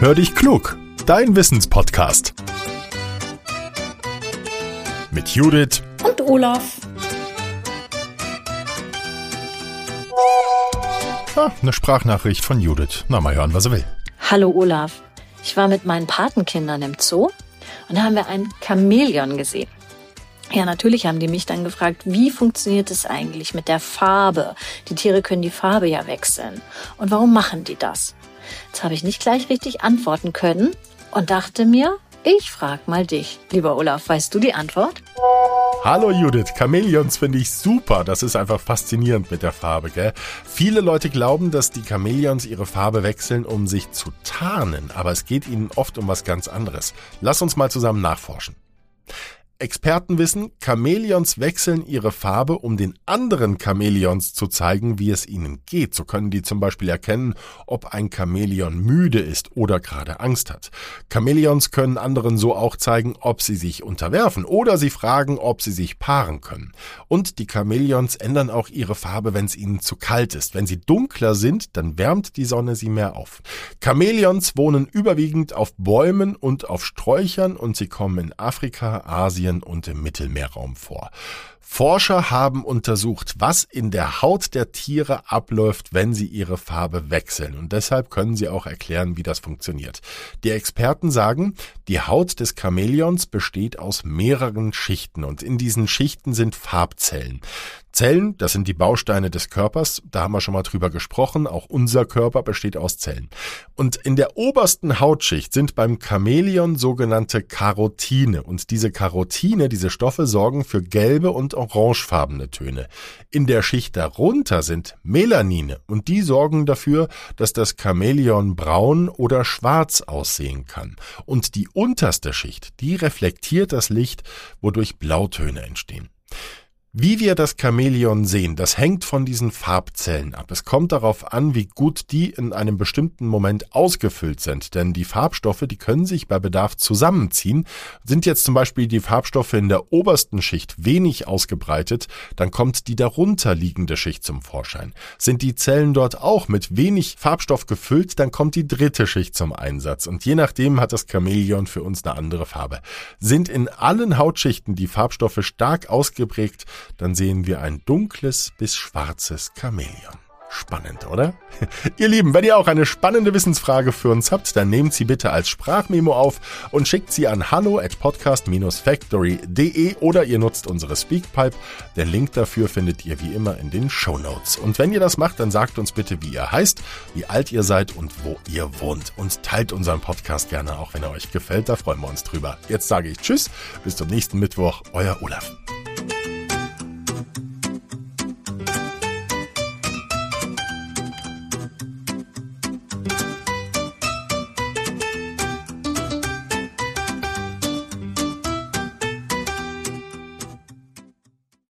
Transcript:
Hör dich klug, dein Wissenspodcast. Mit Judith und Olaf. Ah, eine Sprachnachricht von Judith. Na, mal hören, was er will. Hallo Olaf. Ich war mit meinen Patenkindern im Zoo und da haben wir ein Chamäleon gesehen. Ja, natürlich haben die mich dann gefragt, wie funktioniert es eigentlich mit der Farbe? Die Tiere können die Farbe ja wechseln. Und warum machen die das? Jetzt habe ich nicht gleich richtig antworten können und dachte mir, ich frag mal dich. Lieber Olaf, weißt du die Antwort? Hallo Judith, Chamäleons finde ich super. Das ist einfach faszinierend mit der Farbe, gell? Viele Leute glauben, dass die Chamäleons ihre Farbe wechseln, um sich zu tarnen, aber es geht ihnen oft um was ganz anderes. Lass uns mal zusammen nachforschen. Experten wissen, Chamäleons wechseln ihre Farbe, um den anderen Chamäleons zu zeigen, wie es ihnen geht. So können die zum Beispiel erkennen, ob ein Chamäleon müde ist oder gerade Angst hat. Chamäleons können anderen so auch zeigen, ob sie sich unterwerfen oder sie fragen, ob sie sich paaren können. Und die Chamäleons ändern auch ihre Farbe, wenn es ihnen zu kalt ist. Wenn sie dunkler sind, dann wärmt die Sonne sie mehr auf. Chamäleons wohnen überwiegend auf Bäumen und auf Sträuchern und sie kommen in Afrika, Asien, Asien und im Mittelmeerraum vor. Forscher haben untersucht, was in der Haut der Tiere abläuft, wenn sie ihre Farbe wechseln. Und deshalb können sie auch erklären, wie das funktioniert. Die Experten sagen, die Haut des Chamäleons besteht aus mehreren Schichten und in diesen Schichten sind Farbzellen. Zellen, das sind die Bausteine des Körpers, da haben wir schon mal drüber gesprochen, auch unser Körper besteht aus Zellen. Und in der obersten Hautschicht sind beim Chamäleon sogenannte Karotine und diese Karotine, diese Stoffe sorgen für gelbe und orangefarbene Töne. In der Schicht darunter sind Melanine und die sorgen dafür, dass das Chamäleon braun oder schwarz aussehen kann. Und die unterste Schicht, die reflektiert das Licht, wodurch Blautöne entstehen. Wie wir das Chamäleon sehen, das hängt von diesen Farbzellen ab. Es kommt darauf an, wie gut die in einem bestimmten Moment ausgefüllt sind. Denn die Farbstoffe, die können sich bei Bedarf zusammenziehen. Sind jetzt zum Beispiel die Farbstoffe in der obersten Schicht wenig ausgebreitet, dann kommt die darunter liegende Schicht zum Vorschein. Sind die Zellen dort auch mit wenig Farbstoff gefüllt, dann kommt die dritte Schicht zum Einsatz. Und je nachdem hat das Chamäleon für uns eine andere Farbe. Sind in allen Hautschichten die Farbstoffe stark ausgeprägt, dann sehen wir ein dunkles bis schwarzes Chamäleon. Spannend, oder? ihr Lieben, wenn ihr auch eine spannende Wissensfrage für uns habt, dann nehmt sie bitte als Sprachmemo auf und schickt sie an hallo at podcast-factory.de oder ihr nutzt unsere Speakpipe. Den Link dafür findet ihr wie immer in den Show Notes. Und wenn ihr das macht, dann sagt uns bitte, wie ihr heißt, wie alt ihr seid und wo ihr wohnt. Und teilt unseren Podcast gerne, auch wenn er euch gefällt. Da freuen wir uns drüber. Jetzt sage ich Tschüss, bis zum nächsten Mittwoch. Euer Olaf.